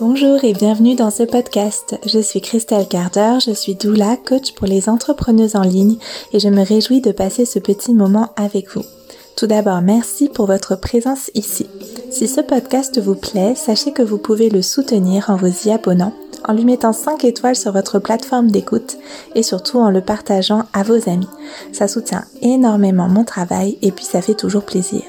Bonjour et bienvenue dans ce podcast. Je suis Christelle Carter, je suis doula, coach pour les entrepreneuses en ligne et je me réjouis de passer ce petit moment avec vous. Tout d'abord, merci pour votre présence ici. Si ce podcast vous plaît, sachez que vous pouvez le soutenir en vous y abonnant, en lui mettant 5 étoiles sur votre plateforme d'écoute et surtout en le partageant à vos amis. Ça soutient énormément mon travail et puis ça fait toujours plaisir.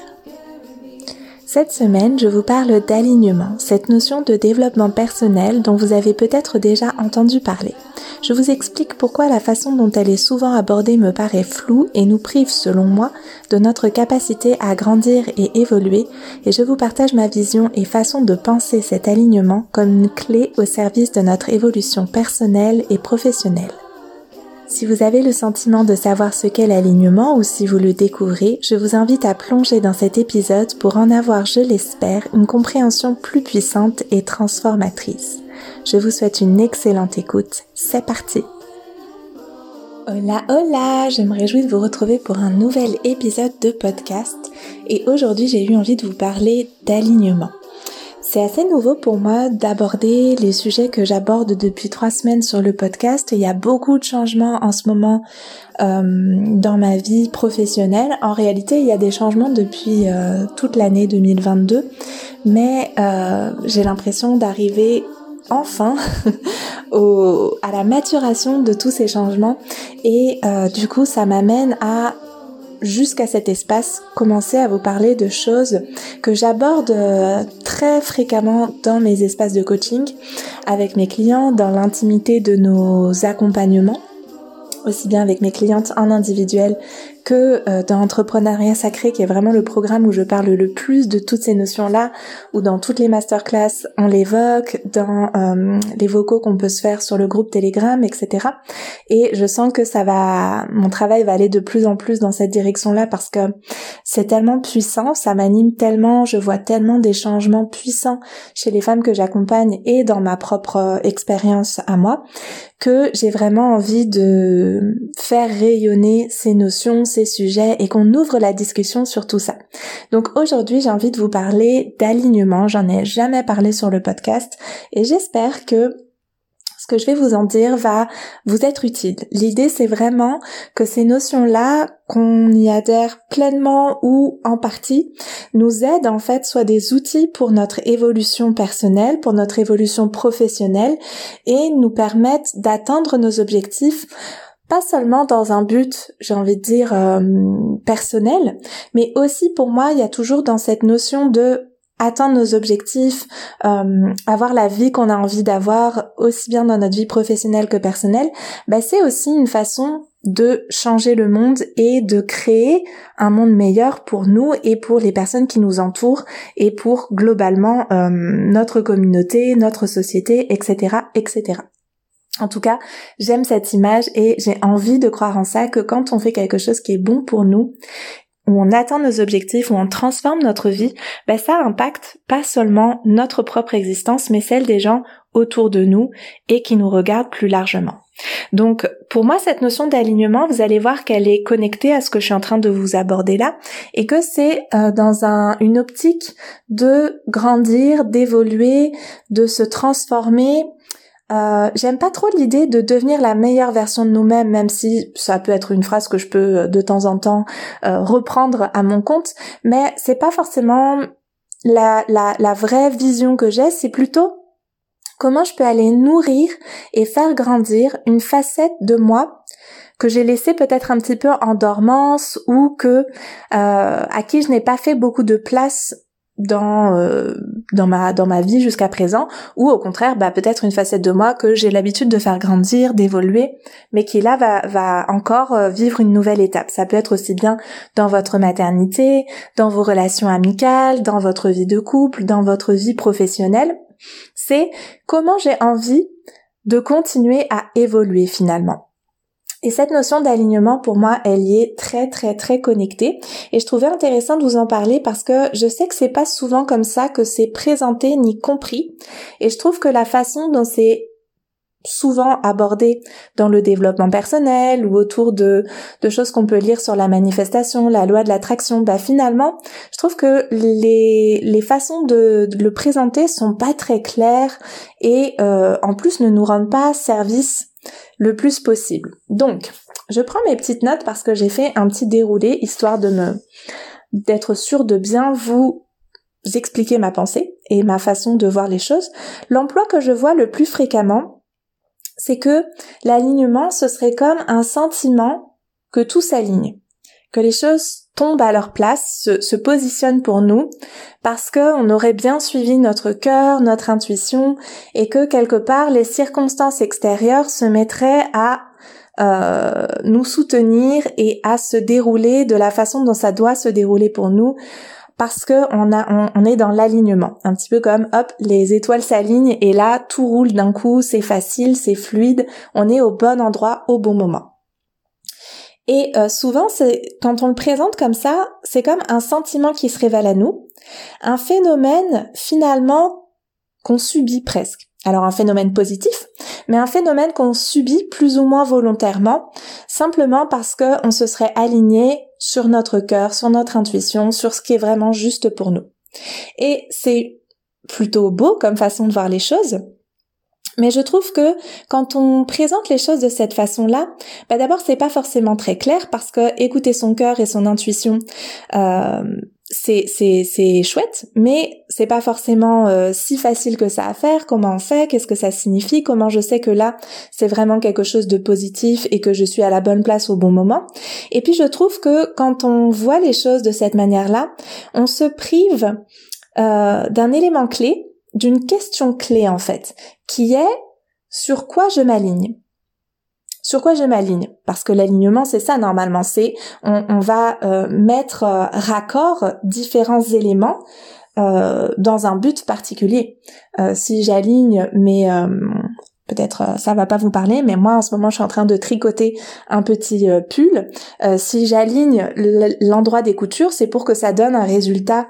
Cette semaine, je vous parle d'alignement, cette notion de développement personnel dont vous avez peut-être déjà entendu parler. Je vous explique pourquoi la façon dont elle est souvent abordée me paraît floue et nous prive, selon moi, de notre capacité à grandir et évoluer, et je vous partage ma vision et façon de penser cet alignement comme une clé au service de notre évolution personnelle et professionnelle. Si vous avez le sentiment de savoir ce qu'est l'alignement ou si vous le découvrez, je vous invite à plonger dans cet épisode pour en avoir, je l'espère, une compréhension plus puissante et transformatrice. Je vous souhaite une excellente écoute. C'est parti Hola hola, je me réjouis de vous retrouver pour un nouvel épisode de podcast et aujourd'hui j'ai eu envie de vous parler d'alignement. C'est assez nouveau pour moi d'aborder les sujets que j'aborde depuis trois semaines sur le podcast. Il y a beaucoup de changements en ce moment euh, dans ma vie professionnelle. En réalité, il y a des changements depuis euh, toute l'année 2022, mais euh, j'ai l'impression d'arriver enfin au, à la maturation de tous ces changements et du coup ça m'amène à jusqu'à cet espace, commencer à vous parler de choses que j'aborde euh, très fréquemment dans mes espaces de coaching avec mes clients, dans l'intimité de nos accompagnements aussi bien avec mes clientes en individuel que euh, dans Entrepreneuriat Sacré, qui est vraiment le programme où je parle le plus de toutes ces notions-là, ou dans toutes les masterclass, on l'évoque, dans euh, les vocaux qu'on peut se faire sur le groupe Telegram, etc. Et je sens que ça va, mon travail va aller de plus en plus dans cette direction-là parce que c'est tellement puissant, ça m'anime tellement, je vois tellement des changements puissants chez les femmes que j'accompagne et dans ma propre euh, expérience à moi, que j'ai vraiment envie de faire rayonner ces notions, ces sujets et qu'on ouvre la discussion sur tout ça. Donc aujourd'hui, j'ai envie de vous parler d'alignement. J'en ai jamais parlé sur le podcast et j'espère que ce que je vais vous en dire va vous être utile. L'idée, c'est vraiment que ces notions-là, qu'on y adhère pleinement ou en partie, nous aident en fait soit des outils pour notre évolution personnelle, pour notre évolution professionnelle et nous permettent d'atteindre nos objectifs pas seulement dans un but, j'ai envie de dire, euh, personnel, mais aussi pour moi, il y a toujours dans cette notion de atteindre nos objectifs, euh, avoir la vie qu'on a envie d'avoir, aussi bien dans notre vie professionnelle que personnelle, bah, c'est aussi une façon de changer le monde et de créer un monde meilleur pour nous et pour les personnes qui nous entourent et pour globalement euh, notre communauté, notre société, etc., etc. En tout cas, j'aime cette image et j'ai envie de croire en ça que quand on fait quelque chose qui est bon pour nous, où on atteint nos objectifs, où on transforme notre vie, ben ça impacte pas seulement notre propre existence, mais celle des gens autour de nous et qui nous regardent plus largement. Donc pour moi, cette notion d'alignement, vous allez voir qu'elle est connectée à ce que je suis en train de vous aborder là, et que c'est euh, dans un, une optique de grandir, d'évoluer, de se transformer, euh, j'aime pas trop l'idée de devenir la meilleure version de nous-mêmes, même si ça peut être une phrase que je peux euh, de temps en temps euh, reprendre à mon compte, mais c'est pas forcément la, la, la vraie vision que j'ai, c'est plutôt comment je peux aller nourrir et faire grandir une facette de moi que j'ai laissée peut-être un petit peu en dormance ou que à qui je n'ai pas fait beaucoup de place dans euh, dans ma dans ma vie jusqu'à présent ou au contraire bah peut-être une facette de moi que j'ai l'habitude de faire grandir d'évoluer mais qui là va va encore euh, vivre une nouvelle étape. Ça peut être aussi bien dans votre maternité dans vos relations amicales dans votre vie de couple dans votre vie professionnelle. C'est comment j'ai envie de continuer à évoluer finalement et cette notion d'alignement, pour moi, elle y est très, très, très connectée. Et je trouvais intéressant de vous en parler parce que je sais que c'est pas souvent comme ça que c'est présenté ni compris. Et je trouve que la façon dont c'est souvent abordées dans le développement personnel ou autour de, de choses qu'on peut lire sur la manifestation, la loi de l'attraction, bah finalement, je trouve que les, les façons de, le présenter sont pas très claires et euh, en plus ne nous rendent pas service le plus possible. Donc, je prends mes petites notes parce que j'ai fait un petit déroulé histoire de me d'être sûr de bien vous expliquer ma pensée et ma façon de voir les choses. L'emploi que je vois le plus fréquemment, c'est que l'alignement, ce serait comme un sentiment que tout s'aligne, que les choses tombent à leur place, se, se positionnent pour nous, parce que on aurait bien suivi notre cœur, notre intuition, et que quelque part les circonstances extérieures se mettraient à euh, nous soutenir et à se dérouler de la façon dont ça doit se dérouler pour nous parce que on a on, est dans l'alignement, un petit peu comme hop les étoiles s'alignent et là tout roule d'un coup, c'est facile, c'est fluide, on est au bon endroit au bon moment. Et euh, souvent, c'est quand on le présente comme ça, c'est comme un sentiment qui se révèle à nous, un phénomène finalement qu'on subit presque. Alors un phénomène positif, mais un phénomène qu'on subit plus ou moins volontairement, simplement parce qu'on se serait aligné sur notre cœur, sur notre intuition, sur ce qui est vraiment juste pour nous. Et c'est plutôt beau comme façon de voir les choses, mais je trouve que quand on présente les choses de cette façon-là, bah d'abord c'est pas forcément très clair parce que écouter son cœur et son intuition, euh, c'est c'est c'est chouette, mais c'est pas forcément euh, si facile que ça à faire. Comment on fait? Qu'est-ce que ça signifie? Comment je sais que là c'est vraiment quelque chose de positif et que je suis à la bonne place au bon moment? Et puis je trouve que quand on voit les choses de cette manière-là, on se prive euh, d'un élément clé, d'une question clé en fait, qui est sur quoi je m'aligne? Sur quoi je m'aligne? Parce que l'alignement, c'est ça normalement, c'est on, va euh, mettre euh, raccord différents éléments euh, dans un but particulier. si j'aligne mes peut-être ça va pas vous parler, mais moi en ce moment je suis en train de tricoter un petit pull. si j'aligne l'endroit des coutures, c'est pour que ça donne un résultat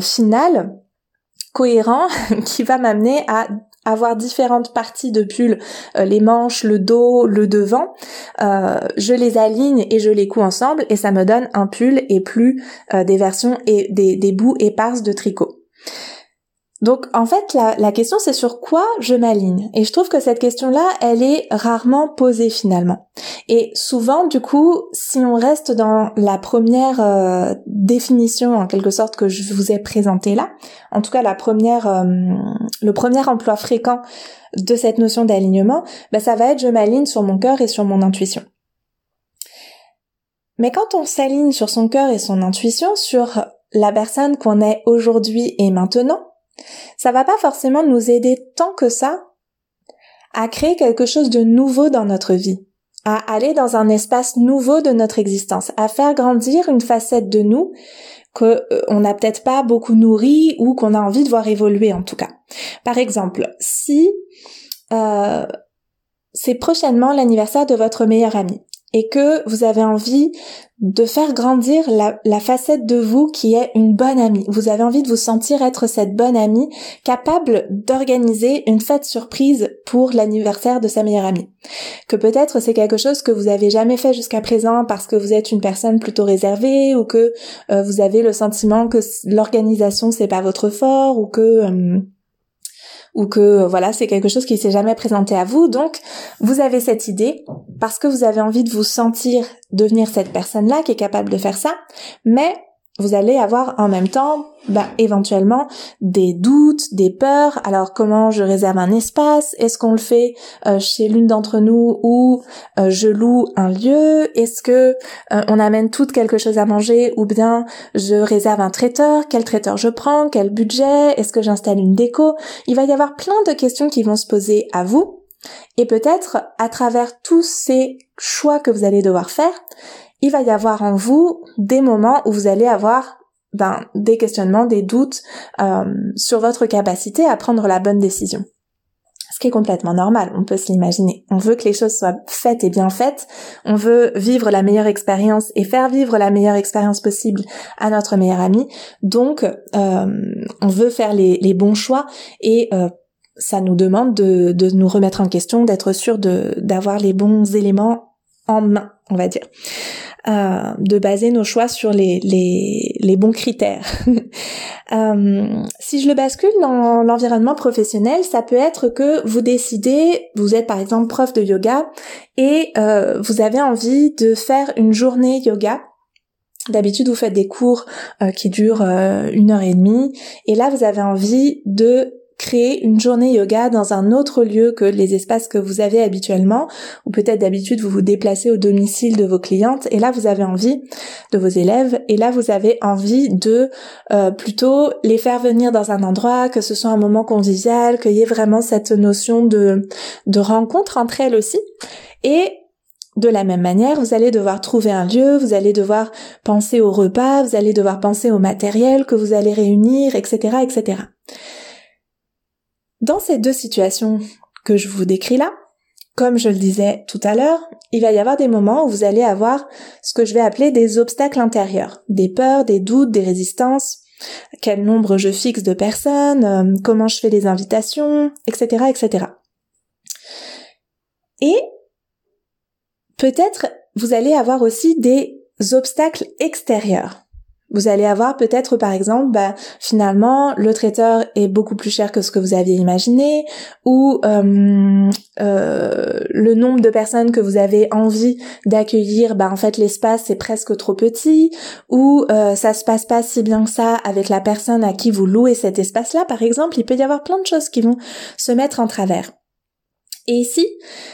final cohérent qui va m'amener à avoir différentes parties de pull, euh, les manches, le dos, le devant, euh, je les aligne et je les couds ensemble et ça me donne un pull et plus euh, des versions et des, des bouts éparses de tricot. Donc en fait la, question c'est sur quoi je m'aligne. Et je trouve que cette question-là elle est rarement posée finalement. Et souvent du coup si on reste dans la première euh, définition en quelque sorte que je vous ai présentée là en tout cas la première euh, le premier emploi fréquent de cette notion d'alignement ben ça va être je m'aligne sur mon cœur et sur mon intuition. Mais quand on s'aligne sur son cœur et son intuition sur la personne qu'on est aujourd'hui et maintenant ça va pas forcément nous aider tant que ça à créer quelque chose de nouveau dans notre vie, à aller dans un espace nouveau de notre existence, à faire grandir une facette de nous que euh, on n'a peut-être pas beaucoup nourri ou qu'on a envie de voir évoluer en tout cas. Par exemple, si euh, c'est prochainement l'anniversaire de votre meilleur ami et que vous avez envie de faire grandir la, facette de vous qui est une bonne amie. Vous avez envie de vous sentir être cette bonne amie capable d'organiser une fête surprise pour l'anniversaire de sa meilleure amie. Que peut-être c'est quelque chose que vous avez jamais fait jusqu'à présent parce que vous êtes une personne plutôt réservée ou que euh, vous avez le sentiment que l'organisation c'est pas votre fort ou que euh, ou que voilà, c'est quelque chose qui s'est jamais présenté à vous. Donc, vous avez cette idée parce que vous avez envie de vous sentir devenir cette personne-là qui est capable de faire ça, mais vous allez avoir en même temps, bah, éventuellement des doutes, des peurs. Alors comment je réserve un espace? Est-ce qu'on le fait euh, chez l'une d'entre nous ou euh, je loue un lieu? Est-ce que euh, on amène toutes quelque chose à manger ou bien je réserve un traiteur? Quel traiteur je prends? Quel budget? Est-ce que j'installe une déco? Il va y avoir plein de questions qui vont se poser à vous. Et peut-être à travers tous ces choix que vous allez devoir faire, il va y avoir en vous des moments où vous allez avoir ben, des questionnements, des doutes euh, sur votre capacité à prendre la bonne décision. Ce qui est complètement normal, on peut se l'imaginer. On veut que les choses soient faites et bien faites, on veut vivre la meilleure expérience et faire vivre la meilleure expérience possible à notre meilleur ami. Donc, euh, on veut faire les, bons choix et euh, ça nous demande de, de nous remettre en question, d'être sûr d'avoir les bons éléments en main, on va dire. Euh, de baser nos choix sur les, bons critères. euh, si je le bascule dans l'environnement professionnel, ça peut être que vous décidez, vous êtes par exemple prof de yoga et euh, vous avez envie de faire une journée yoga D'habitude, vous faites des cours qui durent une heure et demie, et là, vous avez envie de créer une journée yoga dans un autre lieu que les espaces que vous avez habituellement, ou peut-être d'habitude vous vous déplacez au domicile de vos clientes, et là vous avez envie de vos élèves, et là vous avez envie de euh, plutôt les faire venir dans un endroit, que ce soit un moment convivial, qu'il y ait vraiment cette notion de, de rencontre entre elles aussi. Et de la même manière, vous allez devoir trouver un lieu, vous allez devoir penser au repas, vous allez devoir penser au matériel que vous allez réunir, etc., etc. Dans ces deux situations que je vous décris là, comme je le disais tout à l'heure, il va y avoir des moments où vous allez avoir ce que je vais appeler des obstacles intérieurs, des peurs, des doutes, des résistances, quel nombre je fixe de personnes, euh, comment je fais les invitations, etc., etc. Et peut-être vous allez avoir aussi des obstacles extérieurs. Vous allez avoir peut-être par exemple, bah, finalement le traiteur est beaucoup plus cher que ce que vous aviez imaginé, ou euh, euh, le nombre de personnes que vous avez envie d'accueillir, bah en fait l'espace est presque trop petit, ou euh, ça se passe pas si bien que ça avec la personne à qui vous louez cet espace-là, par exemple. Il peut y avoir plein de choses qui vont se mettre en travers. Et ici,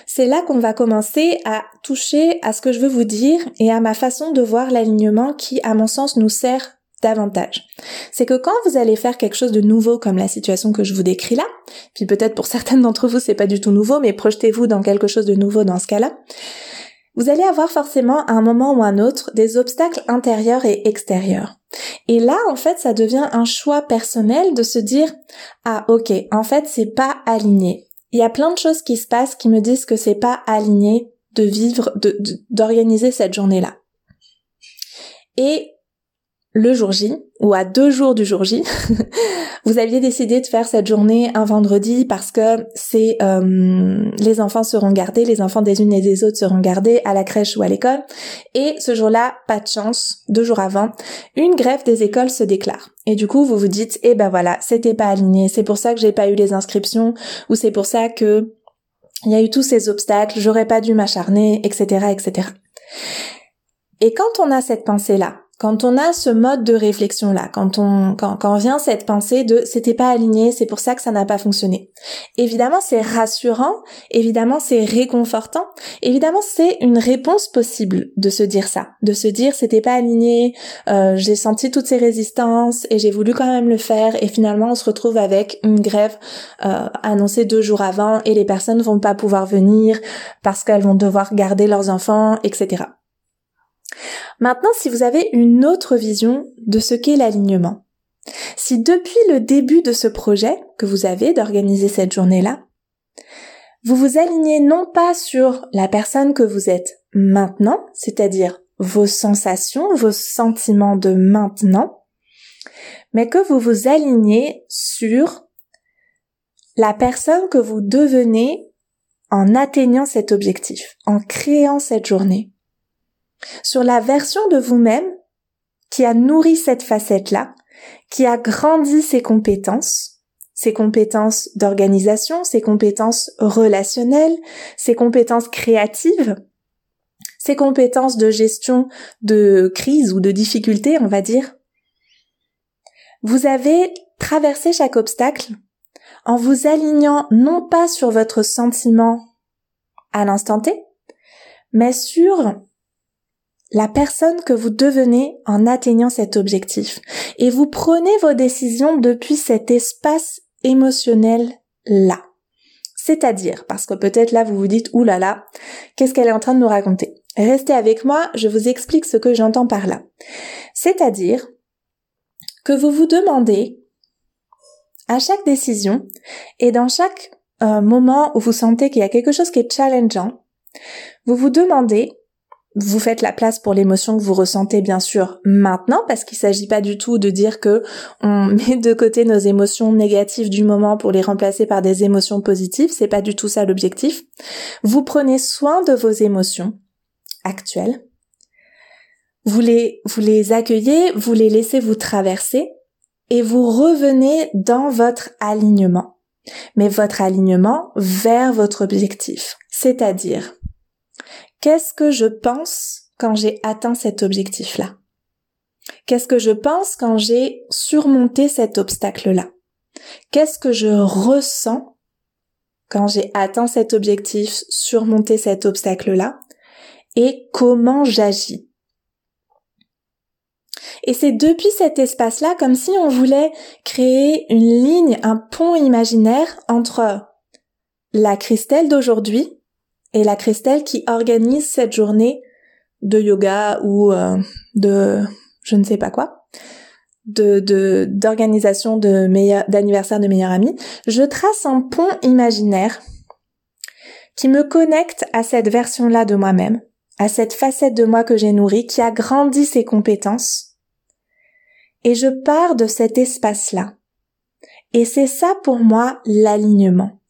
c'est là qu'on va commencer à toucher à ce que je veux vous dire et à ma façon de voir l'alignement qui, à mon sens, nous sert davantage. C'est que quand vous allez faire quelque chose de nouveau comme la situation que je vous décris là, puis peut-être pour certaines d'entre vous c'est pas du tout nouveau, mais projetez-vous dans quelque chose de nouveau dans ce cas-là, vous allez avoir forcément à un moment ou un autre des obstacles intérieurs et extérieurs. Et là, en fait, ça devient un choix personnel de se dire, ah, ok, en fait, c'est pas aligné il y a plein de choses qui se passent qui me disent que c'est pas aligné de vivre, de, d'organiser cette journée-là. Et le jour J, ou à deux jours du jour J, vous aviez décidé de faire cette journée un vendredi parce que c'est euh, les enfants seront gardés, les enfants des unes et des autres seront gardés à la crèche ou à l'école. Et ce jour-là, pas de chance, deux jours avant, une grève des écoles se déclare. Et du coup, vous vous dites, eh ben voilà, c'était pas aligné, c'est pour ça que j'ai pas eu les inscriptions, ou c'est pour ça que il y a eu tous ces obstacles, j'aurais pas dû m'acharner, etc., etc. Et quand on a cette pensée-là, quand on a ce mode de réflexion là, quand on quand, quand vient cette pensée de c'était pas aligné, c'est pour ça que ça n'a pas fonctionné. Évidemment, c'est rassurant, évidemment, c'est réconfortant, évidemment, c'est une réponse possible de se dire ça, de se dire c'était pas aligné, euh, j'ai senti toutes ces résistances et j'ai voulu quand même le faire et finalement on se retrouve avec une grève euh, annoncée deux jours avant et les personnes vont pas pouvoir venir parce qu'elles vont devoir garder leurs enfants, etc. Maintenant, si vous avez une autre vision de ce qu'est l'alignement, si depuis le début de ce projet que vous avez d'organiser cette journée-là, vous vous alignez non pas sur la personne que vous êtes maintenant, c'est-à-dire vos sensations, vos sentiments de maintenant, mais que vous vous alignez sur la personne que vous devenez en atteignant cet objectif, en créant cette journée sur la version de vous-même qui a nourri cette facette-là, qui a grandi ses compétences, ses compétences d'organisation, ses compétences relationnelles, ses compétences créatives, ses compétences de gestion de crise ou de difficulté, on va dire. Vous avez traversé chaque obstacle en vous alignant non pas sur votre sentiment à l'instant T, mais sur la personne que vous devenez en atteignant cet objectif. Et vous prenez vos décisions depuis cet espace émotionnel là. C'est-à-dire, parce que peut-être là vous vous dites, oulala, qu'est-ce qu'elle est en train de nous raconter? Restez avec moi, je vous explique ce que j'entends par là. C'est-à-dire que vous vous demandez à chaque décision et dans chaque euh, moment où vous sentez qu'il y a quelque chose qui est challengeant, vous vous demandez vous faites la place pour l'émotion que vous ressentez bien sûr maintenant parce qu'il s'agit pas du tout de dire que on met de côté nos émotions négatives du moment pour les remplacer par des émotions positives, c'est pas du tout ça l'objectif. Vous prenez soin de vos émotions actuelles. Vous les vous les accueillez, vous les laissez vous traverser et vous revenez dans votre alignement. Mais votre alignement vers votre objectif, c'est-à-dire Qu'est-ce que je pense quand j'ai atteint cet objectif-là? Qu'est-ce que je pense quand j'ai surmonté cet obstacle-là? Qu'est-ce que je ressens quand j'ai atteint cet objectif, surmonté cet obstacle-là? Et comment j'agis? Et c'est depuis cet espace-là comme si on voulait créer une ligne, un pont imaginaire entre la Christelle d'aujourd'hui et la Christelle qui organise cette journée de yoga ou euh, de je ne sais pas quoi, de d'organisation de, d'anniversaire de meilleur ami, je trace un pont imaginaire qui me connecte à cette version-là de moi-même, à cette facette de moi que j'ai nourrie, qui a grandi ses compétences, et je pars de cet espace-là. Et c'est ça pour moi l'alignement.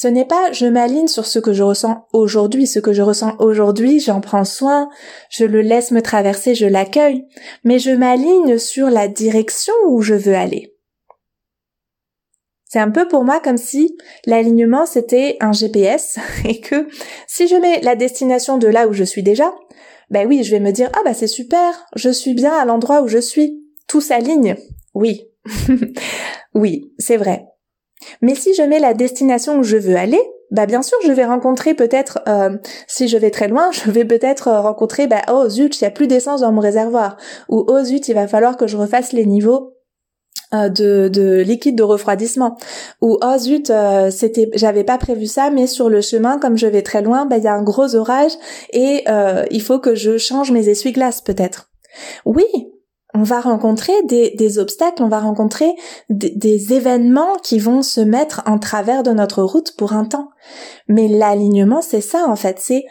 Ce n'est pas je m'aligne sur ce que je ressens aujourd'hui, ce que je ressens aujourd'hui, j'en prends soin, je le laisse me traverser, je l'accueille, mais je m'aligne sur la direction où je veux aller. C'est un peu pour moi comme si l'alignement c'était un GPS et que si je mets la destination de là où je suis déjà, ben oui, je vais me dire ah bah c'est super, je suis bien à l'endroit où je suis, tout s'aligne. Oui. oui, c'est vrai. Mais si je mets la destination où je veux aller, bah bien sûr je vais rencontrer peut-être euh, si je vais très loin je vais peut-être euh, rencontrer bah oh zut il y a plus d'essence dans mon réservoir. Ou oh zut il va falloir que je refasse les niveaux euh, de, de liquide de refroidissement. Ou oh zut c'était j'avais pas prévu ça mais sur le chemin comme je vais très loin bah il y a un gros orage et il faut que je change mes essuie-glaces peut-être. Oui on va rencontrer des, obstacles, on va rencontrer des, événements qui vont se mettre en travers de notre route pour un temps. Mais l'alignement, c'est ça en fait, c'est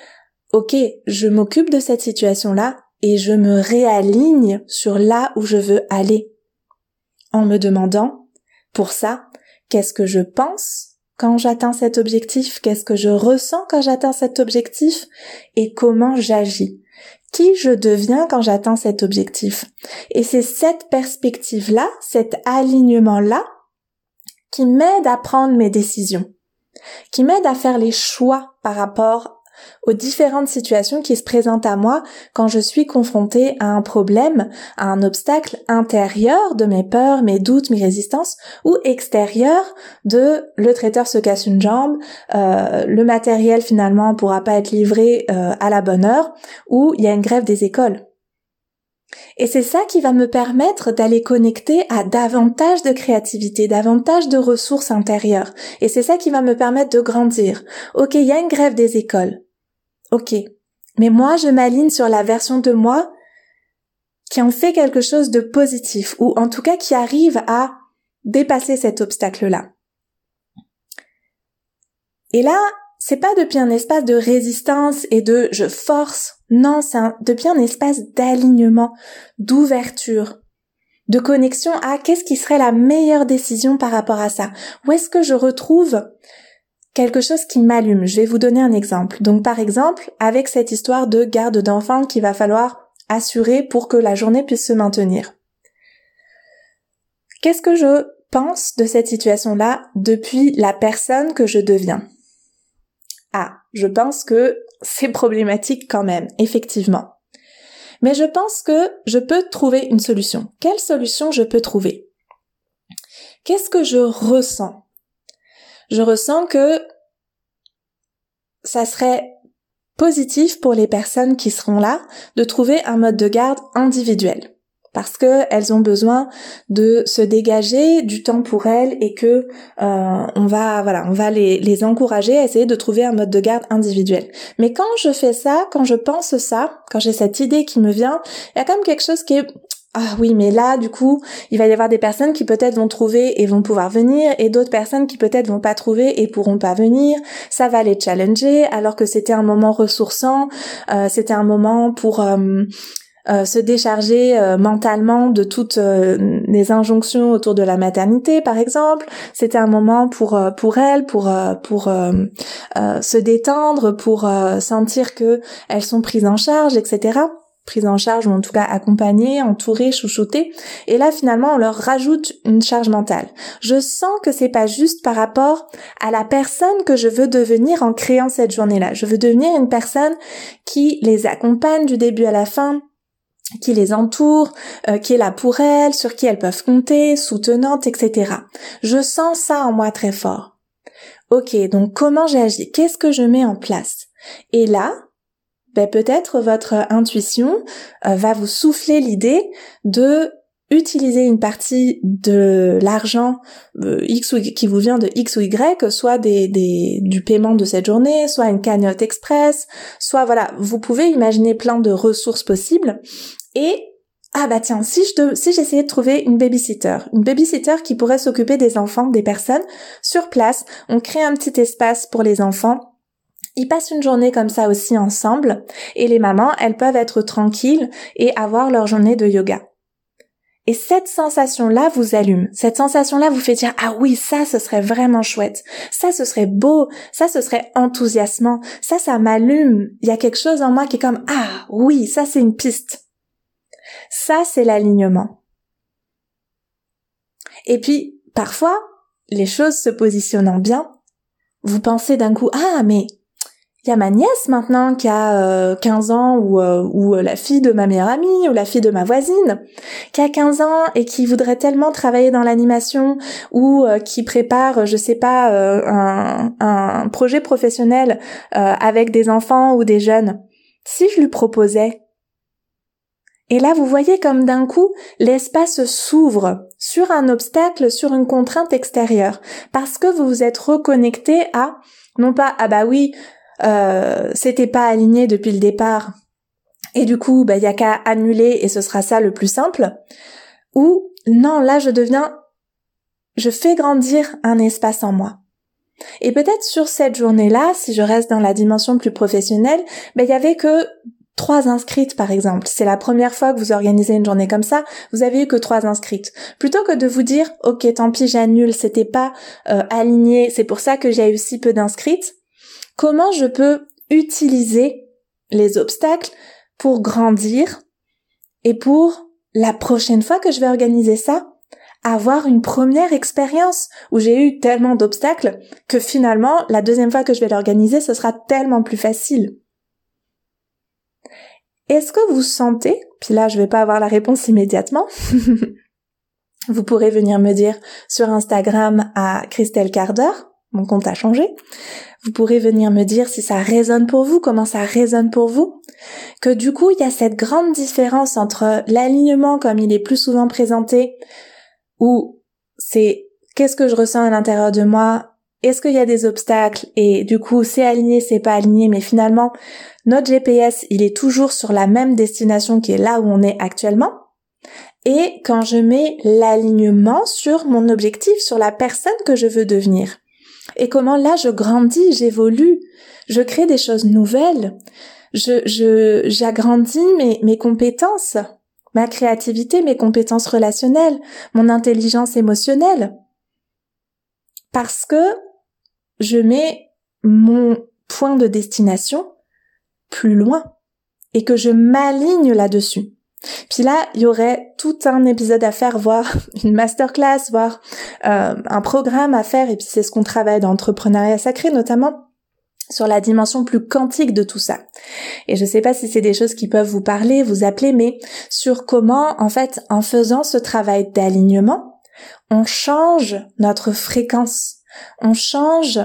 ok, je m'occupe de cette situation-là et je me réaligne sur là où je veux aller. En me demandant, pour ça, qu'est-ce que je pense quand j'atteins cet objectif, qu'est-ce que je ressens quand j'atteins cet objectif? Et comment j'agis? Qui je deviens quand j'atteins cet objectif. Et c'est cette perspective-là, cet alignement-là, qui m'aide à prendre mes décisions, qui m'aide à faire les choix par rapport aux différentes situations qui se présentent à moi quand je suis confrontée à un problème, à un obstacle intérieur de mes peurs, mes doutes, mes résistances, ou extérieur de le traiteur se casse une jambe, euh, le matériel finalement pourra pas être livré euh, à la bonne heure, ou il y a une grève des écoles. Et c'est ça qui va me permettre d'aller connecter à davantage de créativité, davantage de ressources intérieures. Et c'est ça qui va me permettre de grandir. Ok, il y a une grève des écoles. Ok. Mais moi, je m'aligne sur la version de moi qui en fait quelque chose de positif, ou en tout cas qui arrive à dépasser cet obstacle-là. Et là, c'est pas depuis un espace de résistance et de je force. Non, c'est depuis un espace d'alignement, d'ouverture, de connexion à qu'est-ce qui serait la meilleure décision par rapport à ça. Où est-ce que je retrouve quelque chose qui m'allume. Je vais vous donner un exemple. Donc par exemple, avec cette histoire de garde d'enfants qu'il va falloir assurer pour que la journée puisse se maintenir. Qu'est-ce que je pense de cette situation-là depuis la personne que je deviens? Ah, je pense que c'est problématique quand même, effectivement. Mais je pense que je peux trouver une solution. Quelle solution je peux trouver? Qu'est-ce que je ressens? Je ressens que ça serait positif pour les personnes qui seront là de trouver un mode de garde individuel parce que elles ont besoin de se dégager du temps pour elles et que euh, on va voilà on va les, les encourager à essayer de trouver un mode de garde individuel. Mais quand je fais ça, quand je pense ça, quand j'ai cette idée qui me vient, il y a quand même quelque chose qui est ah oui, mais là, du coup, il va y avoir des personnes qui peut-être vont trouver et vont pouvoir venir, et d'autres personnes qui peut-être vont pas trouver et pourront pas venir. Ça va les challenger, alors que c'était un moment ressourçant, euh, c'était un moment pour euh, euh, se décharger mentalement de toutes les injonctions autour de la maternité, par exemple. C'était un moment pour pour elles, pour pour se détendre, pour sentir que elles sont prises en charge, etc prise en charge ou en tout cas accompagnée, entourée, chouchoutée. Et là finalement on leur rajoute une charge mentale. Je sens que c'est pas juste par rapport à la personne que je veux devenir en créant cette journée-là. Je veux devenir une personne qui les accompagne du début à la fin, qui les entoure, euh, qui est là pour elles, sur qui elles peuvent compter, soutenante, etc. Je sens ça en moi très fort. Ok, donc comment j'agis Qu'est-ce que je mets en place? Et là, ben peut-être votre intuition euh, va vous souffler l'idée de utiliser une partie de l'argent euh, X ou qui vous vient de X ou Y, soit des, des, du paiement de cette journée, soit une cagnotte express, soit voilà, vous pouvez imaginer plein de ressources possibles. Et ah bah tiens, si je si j'essayais de trouver une babysitter, une babysitter qui pourrait s'occuper des enfants, des personnes sur place, on crée un petit espace pour les enfants ils passent une journée comme ça aussi ensemble et les mamans, elles peuvent être tranquilles et avoir leur journée de yoga. Et cette sensation-là vous allume. Cette sensation-là vous fait dire, ah oui, ça, ce serait vraiment chouette. Ça, ce serait beau. Ça, ce serait enthousiasmant. Ça, ça m'allume. Il y a quelque chose en moi qui est comme, ah oui, ça, c'est une piste. Ça, c'est l'alignement. Et puis, parfois, les choses se positionnant bien, vous pensez d'un coup, ah, mais il y a ma nièce maintenant qui a 15 euh, ans ou, euh, ou euh, la fille de ma meilleure amie ou la fille de ma voisine qui a 15 ans et qui voudrait tellement travailler dans l'animation ou qui prépare je sais pas un, un, projet professionnel avec des enfants ou des jeunes. Si je lui proposais? Et là, vous voyez comme d'un coup, l'espace s'ouvre sur un obstacle, sur une contrainte extérieure, parce que vous vous êtes reconnecté à, non pas, ah bah oui, euh, c'était pas aligné depuis le départ et du coup bah y a qu'à annuler et ce sera ça le plus simple ou non là je deviens je fais grandir un espace en moi et peut-être sur cette journée-là, si je reste dans la dimension plus professionnelle, il y avait que trois inscrites par exemple. C'est la première fois que vous organisez une journée comme ça, vous avez eu que trois inscrites. Plutôt que de vous dire ok tant pis j'annule, c'était pas euh, aligné, c'est pour ça que j'ai eu si peu d'inscrites comment je peux utiliser les obstacles pour grandir et pour la prochaine fois que je vais organiser ça, avoir une première expérience où j'ai eu tellement d'obstacles que finalement, la deuxième fois que je vais l'organiser, ce sera tellement plus facile. Est-ce que vous sentez, puis là je vais pas avoir la réponse immédiatement, vous pourrez venir me dire sur Instagram à Christelle Carder, mon compte a changé, vous pourrez venir me dire si ça résonne pour vous, comment ça résonne pour vous. Que du coup, il y a cette grande différence entre l'alignement comme il est plus souvent présenté, où c'est qu'est-ce que je ressens à l'intérieur de moi, est-ce qu'il y a des obstacles et du coup c'est aligné, c'est pas aligné, mais finalement notre GPS il est toujours sur la même destination qui est là où on est actuellement. Et quand je mets l'alignement sur mon objectif, sur la personne que je veux devenir et comment là je grandis, j'évolue, je crée des choses nouvelles, je, je, j'agrandis mes, mes compétences, ma créativité, mes compétences relationnelles, mon intelligence émotionnelle. Parce que je mets mon point de destination plus loin et que je m'aligne là-dessus. Puis là, il y aurait tout un épisode à faire, voire une masterclass, voire euh, un programme à faire, et puis c'est ce qu'on travaille dans l'entrepreneuriat sacré notamment sur la dimension plus quantique de tout ça. Et je sais pas si c'est des choses qui peuvent vous parler, vous appeler, mais sur comment, en fait, en faisant ce travail d'alignement, on change notre fréquence, on change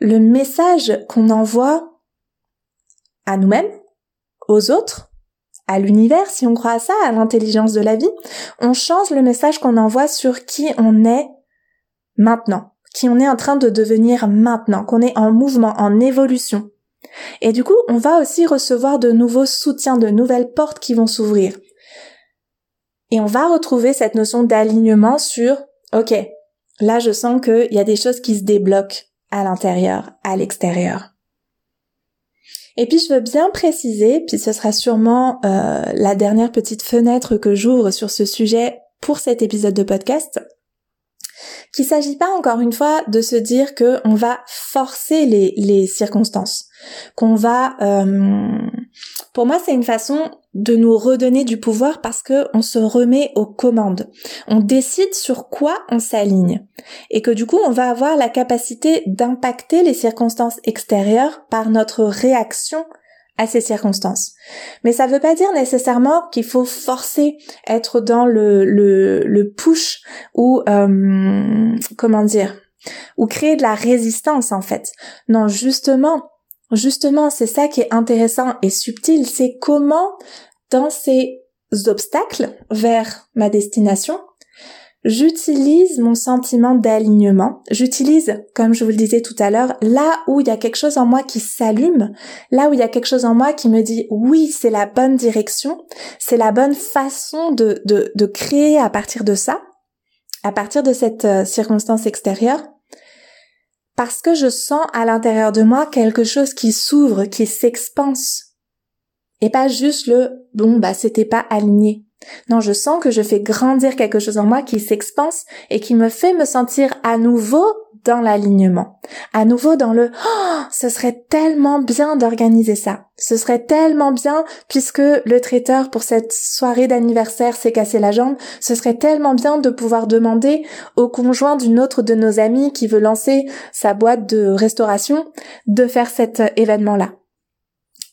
le message qu'on envoie à nous-mêmes, aux autres, à l'univers, si on croit à ça, à l'intelligence de la vie, on change le message qu'on envoie sur qui on est maintenant, qui on est en train de devenir maintenant, qu'on est en mouvement, en évolution. Et du coup, on va aussi recevoir de nouveaux soutiens, de nouvelles portes qui vont s'ouvrir. Et on va retrouver cette notion d'alignement sur, ok, là je sens qu'il y a des choses qui se débloquent à l'intérieur, à l'extérieur. Et puis je veux bien préciser, puis ce sera sûrement euh, la dernière petite fenêtre que j'ouvre sur ce sujet pour cet épisode de podcast, qu'il s'agit pas encore une fois de se dire que on va forcer les, les circonstances, qu'on va euh, pour moi, c'est une façon de nous redonner du pouvoir parce que on se remet aux commandes. On décide sur quoi on s'aligne. Et que du coup, on va avoir la capacité d'impacter les circonstances extérieures par notre réaction à ces circonstances. Mais ça ne veut pas dire nécessairement qu'il faut forcer être dans le, le, le push ou euh, comment dire ou créer de la résistance en fait. Non, justement, Justement, c'est ça qui est intéressant et subtil, c'est comment dans ces obstacles vers ma destination, j'utilise mon sentiment d'alignement, j'utilise, comme je vous le disais tout à l'heure, là où il y a quelque chose en moi qui s'allume, là où il y a quelque chose en moi qui me dit oui, c'est la bonne direction, c'est la bonne façon de, de, de créer à partir de ça, à partir de cette euh, circonstance extérieure, parce que je sens à l'intérieur de moi quelque chose qui s'ouvre, qui s'expanse. Et pas juste le bon bah c'était pas aligné. Non, je sens que je fais grandir quelque chose en moi qui s'expanse et qui me fait me sentir à nouveau dans l'alignement. À nouveau dans le oh, ce serait tellement bien d'organiser ça. Ce serait tellement bien puisque le traiteur pour cette soirée d'anniversaire s'est cassé la jambe. Ce serait tellement bien de pouvoir demander au conjoint d'une autre de nos amies qui veut lancer sa boîte de restauration de faire cet événement-là.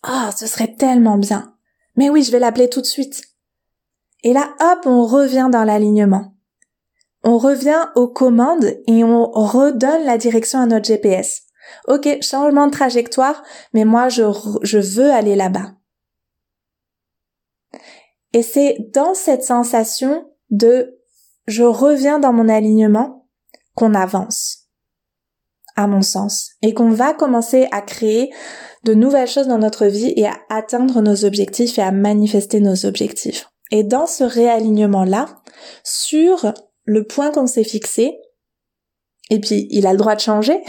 Ah, oh, ce serait tellement bien. Mais oui, je vais l'appeler tout de suite. Et là, hop, on revient dans l'alignement. On revient aux commandes et on redonne la direction à notre GPS. Ok, changement de trajectoire, mais moi je, je veux aller là-bas. Et c'est dans cette sensation de je reviens dans mon alignement qu'on avance, à mon sens, et qu'on va commencer à créer de nouvelles choses dans notre vie et à atteindre nos objectifs et à manifester nos objectifs. Et dans ce réalignement-là, sur le point qu'on s'est fixé, et puis il a le droit de changer,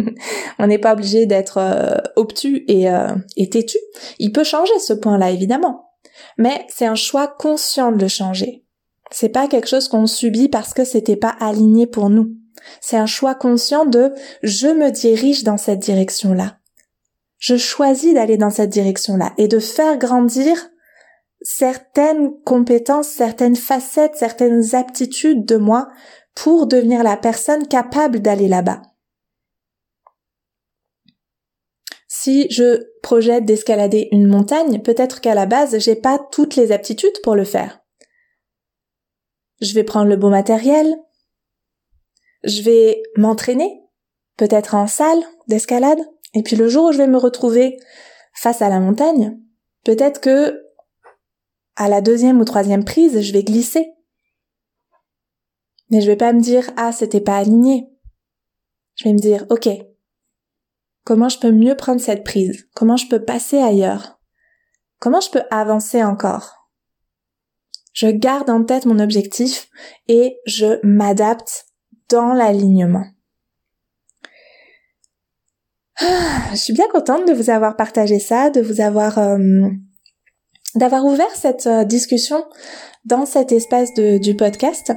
on n'est pas obligé d'être euh, obtus et, euh, et têtu, il peut changer ce point-là évidemment, mais c'est un choix conscient de le changer. C'est pas quelque chose qu'on subit parce que c'était pas aligné pour nous. C'est un choix conscient de je me dirige dans cette direction-là. Je choisis d'aller dans cette direction-là et de faire grandir certaines compétences, certaines facettes, certaines aptitudes de moi pour devenir la personne capable d'aller là-bas. Si je projette d'escalader une montagne, peut-être qu'à la base, j'ai pas toutes les aptitudes pour le faire. Je vais prendre le bon matériel. Je vais m'entraîner, peut-être en salle d'escalade. Et puis le jour où je vais me retrouver face à la montagne, peut-être que à la deuxième ou troisième prise, je vais glisser. Mais je vais pas me dire, ah, c'était pas aligné. Je vais me dire, ok, comment je peux mieux prendre cette prise? Comment je peux passer ailleurs? Comment je peux avancer encore? Je garde en tête mon objectif et je m'adapte dans l'alignement. Ah, je suis bien contente de vous avoir partagé ça, de vous avoir euh, d'avoir ouvert cette euh, discussion dans cet espace du podcast.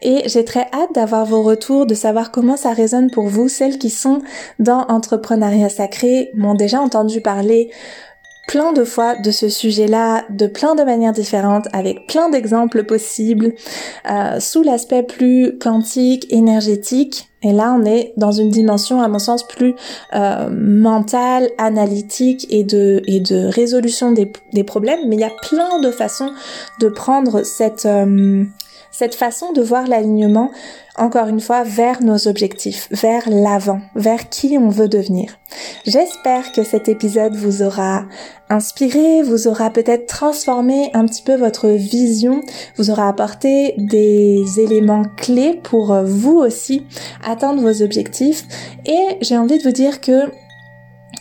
Et j'ai très hâte d'avoir vos retours, de savoir comment ça résonne pour vous, celles qui sont dans entrepreneuriat sacré, m'ont déjà entendu parler plein de fois de ce sujet-là, de plein de manières différentes, avec plein d'exemples possibles, euh, sous l'aspect plus quantique, énergétique. Et là, on est dans une dimension, à mon sens, plus euh, mentale, analytique et de, et de résolution des, des problèmes. Mais il y a plein de façons de prendre cette, euh, cette façon de voir l'alignement encore une fois, vers nos objectifs, vers l'avant, vers qui on veut devenir. J'espère que cet épisode vous aura inspiré, vous aura peut-être transformé un petit peu votre vision, vous aura apporté des éléments clés pour vous aussi atteindre vos objectifs. Et j'ai envie de vous dire que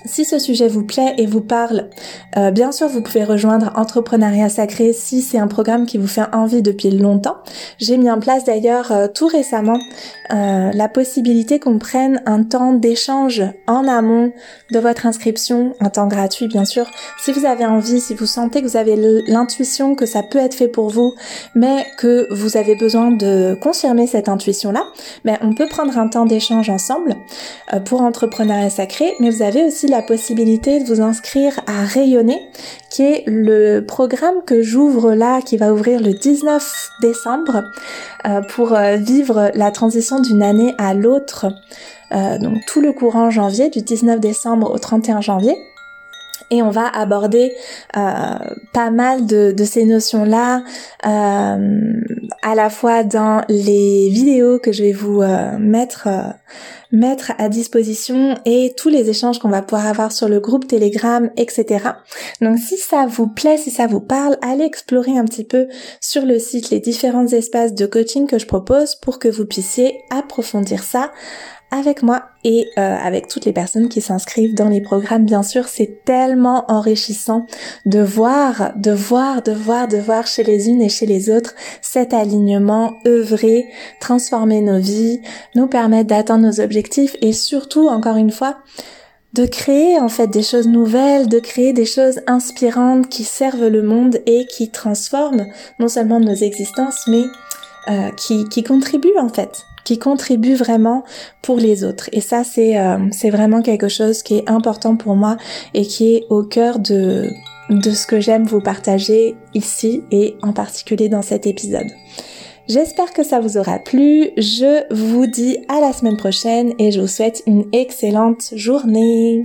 Si ce sujet vous plaît et vous parle, euh, bien sûr, vous pouvez rejoindre Entrepreneuriat Sacré si c'est un programme qui vous fait envie depuis longtemps. J'ai mis en place d'ailleurs euh, tout récemment euh, la possibilité qu'on prenne un temps d'échange en amont de votre inscription, un temps gratuit bien sûr. Si vous avez envie, si vous sentez que vous avez l'intuition que ça peut être fait pour vous, mais que vous avez besoin de confirmer cette intuition-là, ben, on peut prendre un temps d'échange ensemble pour Entrepreneuriat Sacré, mais vous avez aussi la possibilité de vous inscrire à Rayonner, qui est le programme que j'ouvre là, qui va ouvrir le 19 décembre, euh, pour euh, vivre la transition d'une année à l'autre. Euh, donc tout le courant janvier, du 19 décembre au 31 janvier et on va aborder pas mal de, ces notions-là à la fois dans les vidéos que je vais vous mettre mettre à disposition et tous les échanges qu'on va pouvoir avoir sur le groupe Telegram, etc. Donc si ça vous plaît, si ça vous parle, allez explorer un petit peu sur le site les différents espaces de coaching que je propose pour que vous puissiez approfondir ça avec moi et euh, avec toutes les personnes qui s'inscrivent dans les programmes. Bien sûr, c'est tellement enrichissant de voir, de voir, de voir, de voir chez les unes et chez les autres cet alignement œuvrer, transformer nos vies, nous permettre d'atteindre nos objectifs et surtout, encore une fois, de créer en fait des choses nouvelles, de créer des choses inspirantes qui servent le monde et qui transforment non seulement nos existences, mais euh, qui, qui contribuent en fait qui contribue vraiment pour les autres. Et ça, c'est euh, c'est vraiment quelque chose qui est important pour moi et qui est au cœur de de ce que j'aime vous partager ici et en particulier dans cet épisode. J'espère que ça vous aura plu. Je vous dis à la semaine prochaine et je vous souhaite une excellente journée.